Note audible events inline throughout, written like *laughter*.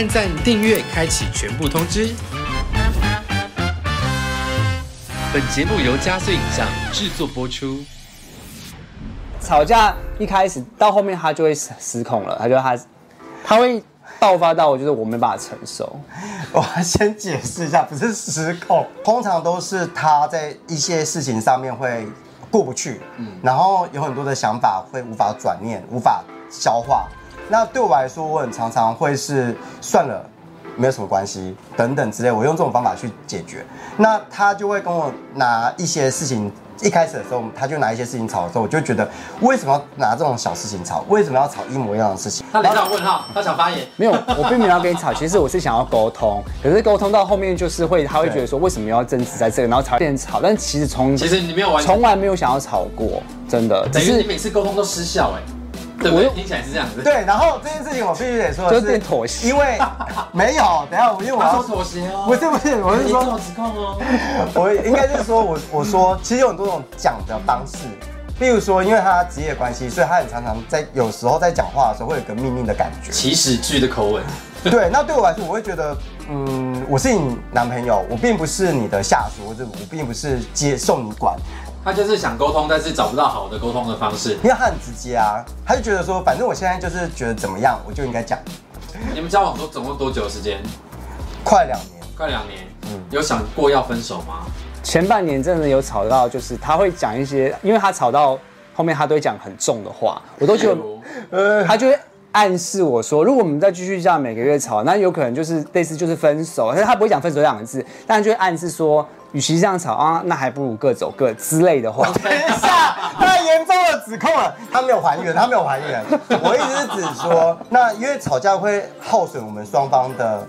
按赞、订阅、开启全部通知。本节目由加速影像制作播出。吵架一开始到后面他就会失失控了，他就他他会爆发到我就是我没办法承受。*laughs* 我要先解释一下，不是失控，通常都是他在一些事情上面会过不去，嗯然后有很多的想法会无法转念、无法消化。那对我来说，我很常常会是算了，没有什么关系等等之类，我用这种方法去解决。那他就会跟我拿一些事情。一开始的时候，他就拿一些事情吵的时候，我就觉得为什么要拿这种小事情吵？为什么要吵一模一样的事情？他脸上有问号，他想发言。没有，我并没有要跟你吵，其实我是想要沟通。可是沟通到后面就是会，他会觉得说为什么要争执在这个，然后才变吵。但其实从其实你没有完全从来没有想要吵过，真的，只等于你每次沟通都失效哎，对不对？听起来是这样子。，对，然后这件事情我必须得说的就是妥协因为没有，等一下我因为我要妥协哦，不是不是，我是说指控哦。我应该是说，我我说，其实有很多种讲的方式，例如说，因为他职业关系，所以他很常常在有时候在讲话的时候会有个命令的感觉。起始句的口吻，对，那对我来说，我会觉得，嗯，我是你男朋友，我并不是你的下属，或者我并不是接受你管，他就是想沟通，但是找不到好的沟通的方式。因为他很直接啊，他就觉得说，反正我现在就是觉得怎么样，我就应该讲。你们交往多总共多久的时间？快两年，快两年。嗯有想过要分手吗？前半年真的有吵到，就是他会讲一些，因为他吵到后面他都会讲很重的话，我都觉得呃，他就会暗示我说，如果我们再继续这样每个月吵，那有可能就是类似就是分手，但是他不会讲分手这两个字，但是就会暗示说，与其这样吵啊，那还不如各走各之类的话。等一下，太严重的指控了。他没有还原，他没有还原。我意思是指说，那因为吵架会耗损我们双方的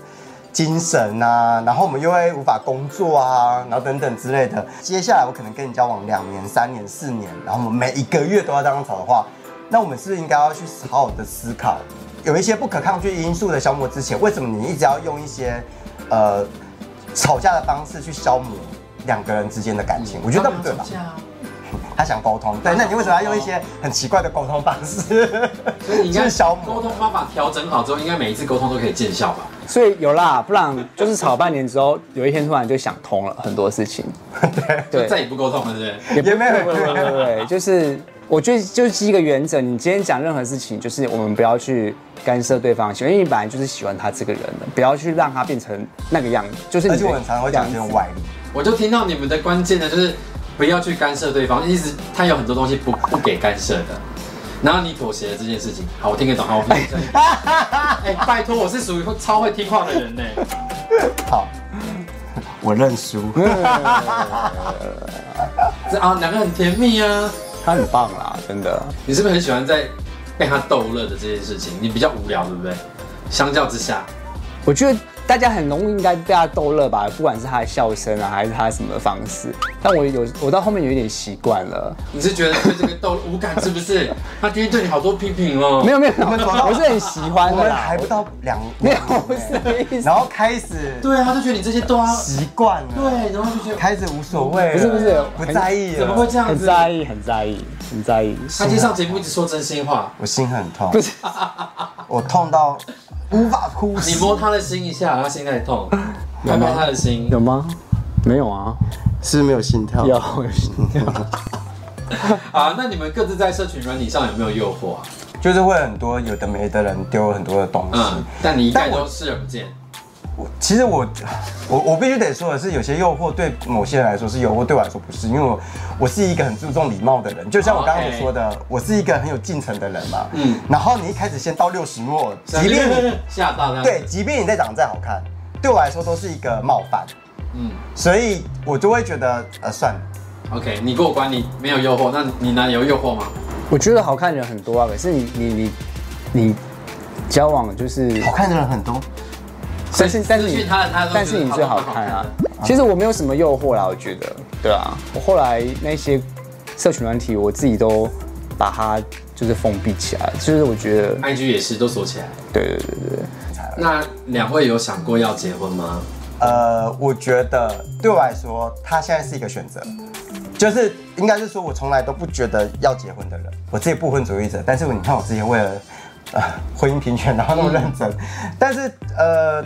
精神啊，然后我们又会无法工作啊，然后等等之类的。接下来我可能跟你交往两年、三年、四年，然后我们每一个月都要这样吵的话，那我们是不是应该要去好好的思考，有一些不可抗拒因素的消磨之前，为什么你一直要用一些呃吵架的方式去消磨两个人之间的感情？我觉得那不对吧？吵架啊他想沟通，对，那你为什么要用一些很奇怪的沟通方式？所以你应该 *laughs* 就是消磨沟通方法调整好之后，应该每一次沟通都可以见效吧？所以有啦，不然就是吵半年之后，有一天突然就想通了很多事情。*laughs* 对就再也不沟通了，对不对？也没有对对对对，就是我觉得就是一个原则，你今天讲任何事情，就是我们不要去干涉对方喜欢，因为你本来就是喜欢他这个人的，不要去让他变成那个样子，就是你的而且我很常会讲这种外力。我就听到你们的关键呢，就是不要去干涉对方，意思他有很多东西不不给干涉的。然后你妥协了这件事情，好，我听得懂，好，我听得懂。*laughs* 哎，拜托，我是属于会超会听话的人呢。*laughs* 好，我认输。*laughs* 这啊，两个很甜蜜啊。他很棒啦，*laughs* 真的。你是不是很喜欢在被他逗乐的这件事情？你比较无聊，对不对？相较之下，我觉得大家很容易应该被他逗乐吧，不管是他的笑声啊，还是他什么方式。但我有，我到后面有一点习惯了。你是觉得对这个逗无感是不是？*laughs* 他今天对你好多批评哦。没有没有，我们 *laughs* 我是很喜欢的还不到两没有，不是意思。然后开始对啊，他就觉得你这些都要习惯了，对，然后就觉得开始无所谓，不是不是不在意了，怎么会这样子很？在意，很在意，很在意。他今天上节目一直说真心话，我心很痛，不是，*laughs* 我痛到无法呼吸。你摸他的心一下，他心在痛，拍拍他的心。有吗？没有啊，是不是没有心跳？有心跳。*laughs* 啊，那你们各自在社群软体上有没有诱惑啊？就是会很多有的没的人丢很多的东西。嗯，但你一概都视而不见。我其实我我我必须得说的是，有些诱惑对某些人来说是诱惑，对我来说不是，因为我我是一个很注重礼貌的人，就像我刚刚所说的，我是一个很有进程的人嘛。嗯。嗯，然后你一开始先到六十末，即便你吓到这样，对，，即便你再长得再好看，对我来说都是一个冒犯，嗯。所以我就会觉得呃算了。，OK，你过关，你没有诱惑，那你哪里有诱惑吗？我觉得好看的人很多啊，可是你你你你交往就是，好看的人很多，但是但是你他他但是你最好看啊。其实我没有什么诱惑啦，我觉得，对啊，我后来那些社群软体，我自己都把它就是封闭起来，就是我觉得，IG 也是都锁起来。对对对对，那两位有想过要结婚吗？呃，我觉得对我来说，他现在是一个选择，就是应该是说我从来都不觉得要结婚的人，我自己不婚主义者。但是你看我之前为了呃婚姻平权，然后那么认真，但是呃。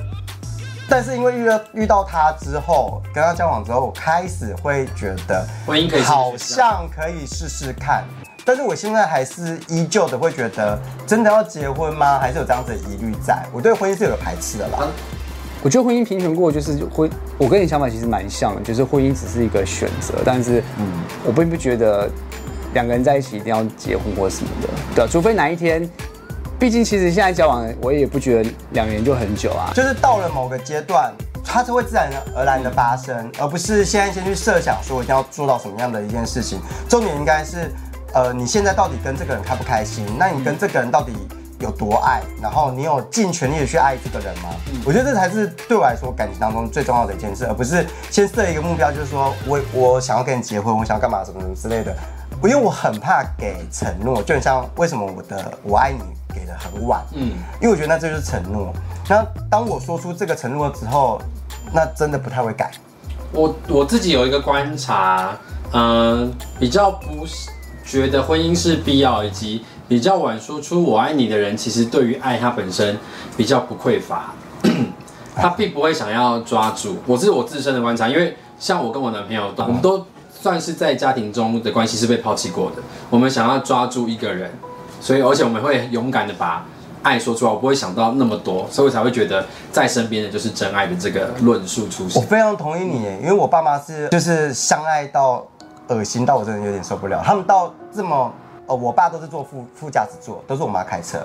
但是因为遇到遇到他之后，跟他交往之后，我开始会觉得婚姻可以试试好像可以试试看。但是我现在还是依旧的会觉得，真的要结婚吗？还是有这样子的疑虑在？我对婚姻是有个排斥的啦。我觉得婚姻平权过就是婚，我跟你想法其实蛮像的，就是婚姻只是一个选择，但是嗯，我并不觉得两个人在一起一定要结婚或什么的，对啊，除非哪一天，毕竟其实现在交往，我也不觉得两年就很久啊。就是到了某个阶段，它是会自然而然的发生，而不是现在先去设想说我一定要做到什么样的一件事情。重点应该是，呃，你现在到底跟这个人开不开心？那你跟这个人到底有多爱？然后你有尽全力的去爱这个人吗？我觉得这才是对我来说感情当中最重要的一件事，而不是先设一个目标，就是说我我想要跟你结婚，我想要干嘛什么什么之类的。因为我很怕给承诺，就很像为什么我的我爱你给的很晚，嗯，因为我觉得那这就是承诺。那当我说出这个承诺之后，那真的不太会改。我我自己有一个观察，嗯、比较不是觉得婚姻是必要，以及比较晚说出我爱你的人，其实对于爱他本身比较不匮乏，*coughs* 他并不会想要抓住。我是我自身的观察，因为像我跟我男朋友，我们都算是在家庭中的关系是被抛弃过的，我们想要抓住一个人，所以而且我们会勇敢的把。爱说出来，我不会想到那么多，所以我才会觉得在身边的就是真爱的这个论述出现我。非常同意你耶，因为我爸妈是就是相爱到恶心到我真的有点受不了。他们到这么呃，我爸都是坐副副驾驶座，都是我妈开车，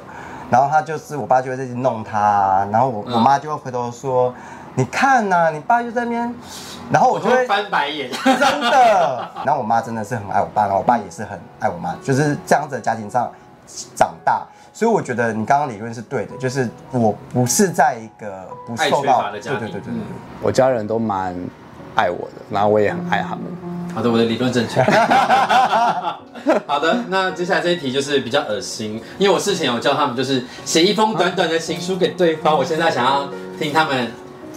然后他就是我爸就会在这里弄他，然后我、嗯我妈就会回头说，你看呐、你爸就在那边，然后我就 *laughs* 会翻白眼。真的。然后我妈真的是很爱我爸，然后我爸也是很爱我妈，就是这样子的家庭上长大。所以我觉得你刚刚理论是对的，就是我不是在一个不缺受到乏的家庭对对对对对对。我家人都蛮爱我的，然后我也很爱他们。好的，我的理论正确。*laughs* 好的，那接下来这一题就是比较恶心，因为我事前有叫他们就是写一封短短的情书给对方，我现在想要听他们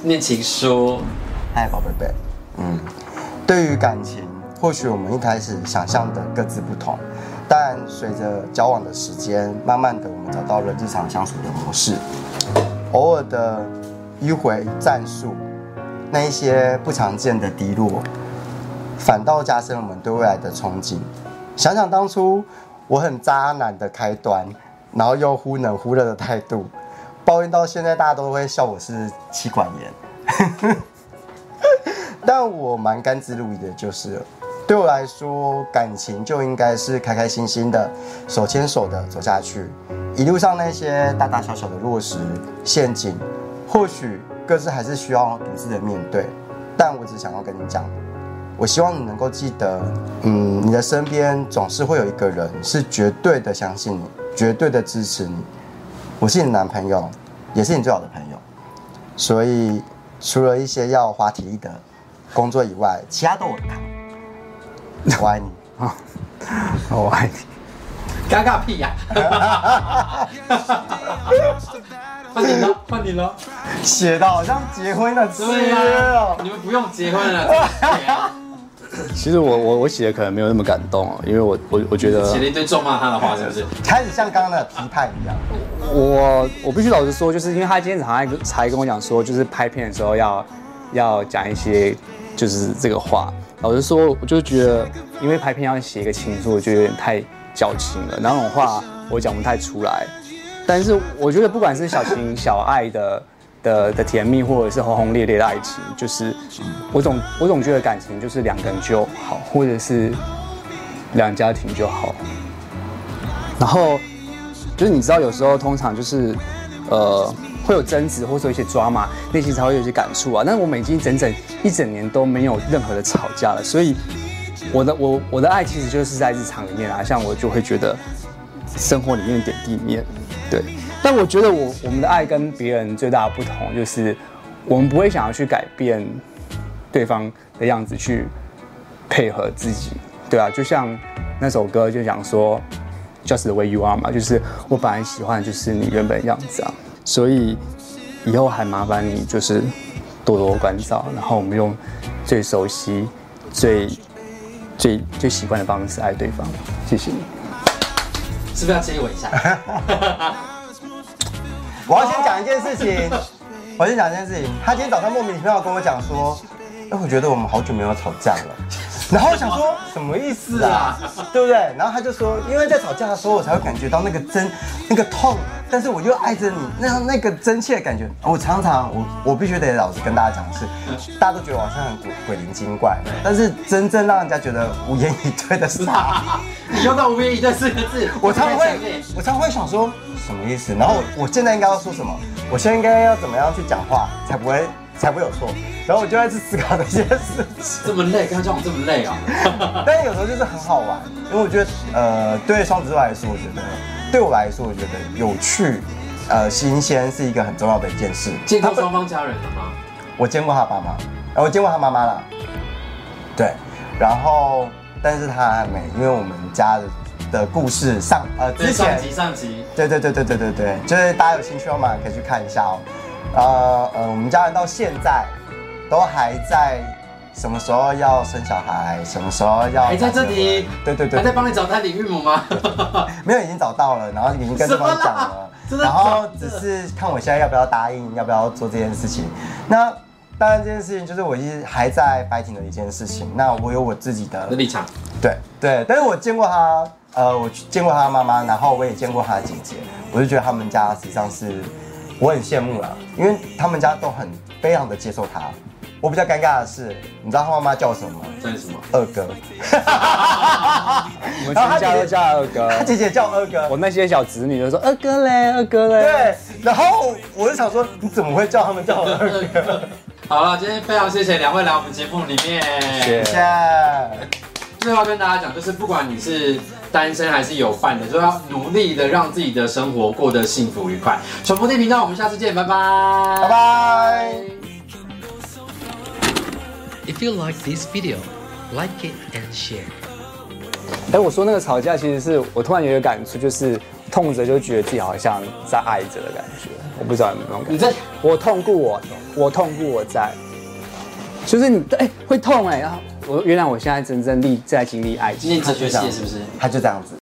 念情书。嗨，宝贝贝，嗯，对于感情，或许我们一开始想象的各自不同，但随着交往的时间，慢慢的我们找到了日常相处的模式，偶尔的迂回战术，那一些不常见的低落，反倒加深了我们对未来的憧憬。想想当初我很渣男的开端，然后又忽冷忽热的态度，抱怨到现在，大家都会笑我是妻管严。*laughs* 但我蛮甘之如饴的，就是对我来说，感情就应该是开开心心的，手牵手的走下去。一路上那些大大小小的落石、陷阱，或许各自还是需要独自的面对。但我只想要跟你讲，我希望你能够记得，嗯，你的身边总是会有一个人是绝对的相信你，绝对的支持你。我是你的男朋友，也是你最好的朋友。所以除了一些要花体力的工作以外，其他都我扛。我爱你。我爱你。尴尬屁呀、换你了，换你了。写的好像结婚的词对呀、哦。你们不用结婚了，其实我我我写的可能没有那么感动哦，因为我我我觉得写了一堆咒骂他的话，是不是？开始像刚刚的批判一样，我我必须老实说，就是因为他今天早上还跟才跟我讲说，就是拍片的时候要要讲一些就是这个话。老实说，我就觉得，因为拍片要写一个情书，我觉得有点太矫情了，那种话我讲不太出来。但是我觉得，不管是小情小爱的的的甜蜜，或者是轰轰烈烈的爱情，就是我总我总觉得感情就是两个人就好，或者是两家庭就好。然后就是你知道，有时候通常就是呃会有争执，或者说一些抓马，内心才会有一些感触啊。但是我们已经整整一整年都没有任何的吵架了，所以我的我我的爱其实就是在日常里面啊，像我就会觉得生活里面点滴里面，对。但我觉得我我们的爱跟别人最大的不同就是，我们不会想要去改变对方的样子去配合自己，对啊，就像那首歌就讲说。Just the way you are 嘛，就是我本来喜欢就是你原本的样子啊，所以以后还麻烦你就是多多关照，然后我们用最熟悉、最最最习惯的方式爱对方。谢谢你。是不是要接我一下？*laughs* 我要先讲一件事情，我先讲一件事情。他今天早上莫名其妙跟我讲说，哎，我觉得我们好久没有吵架了。*laughs* 然后我想说什么意思啊，对不对？然后他就说，因为在吵架的时候，我才会感觉到那个真那个痛，但是我又爱着你，那样那个真切的感觉。我常常我我必须得老实跟大家讲的是，大家都觉得我好像很鬼鬼灵精怪，但是真正让人家觉得无言以对的是他。*laughs* 你用到无言以对四个字，*laughs* 我常常会我常常会想说什么意思？然后我我现在应该要说什么？我现在应该要怎么样去讲话才不会才不会有错？然后我就在去思考这些事情。这么累，跟他交往这么累啊？*laughs* 但有时候就是很好玩，因为我觉得呃，对双子座来说，我觉得对我来说，我觉得有趣。呃，新鲜是一个很重要的一件事。见过双方家人了吗？我见过他爸妈，呃，我见过他妈妈了。对，然后但是他还没，因为我们家的的故事上呃，之前上集上集，对对对对对对对，就是大家有兴趣的话可以去看一下哦。呃呃，我们家人到现在都还在什么时候要生小孩，什么时候要还在这里对对对，还在帮你找代理孕母吗？*laughs* 没有已经找到了，然后已经跟对方讲了，*laughs* 然后只是看我现在要不要答应，要不要做这件事情。那当然这件事情就是我一直还在白挺的一件事情。那我有我自己的的立场，对对，但是我见过他，呃，我去见过他妈妈，然后我也见过他的姐姐，我就觉得他们家实际上是我很羡慕了，因为他们家都很非常的接受他。我比较尴尬的是，你知道他妈妈叫什么吗？这是什么？二哥。*laughs* 我们全家都叫二哥。他姐姐叫二哥。我那些小侄女就说二哥嘞，二哥嘞。对，然后我就想说，你怎么会叫他们叫我二哥？好了，今天非常谢谢两位来我们节目里面。谢谢谢。最后要跟大家讲，就是不管你是单身还是有伴的，都要努力的让自己的生活过得幸福愉快。传播电频道，我们下次见，拜拜，拜拜。If you like this video, like it and share. 哎，我说那个吵架，其实是我突然有一个感触，就是痛着就觉得自己好像在爱着的感觉。我不知道有没有那种感觉。你在我痛故我，我痛故我在，就是你哎、会痛哎、然后我原来我现在真正历在经历爱情。念哲学系是不是？他就这样子。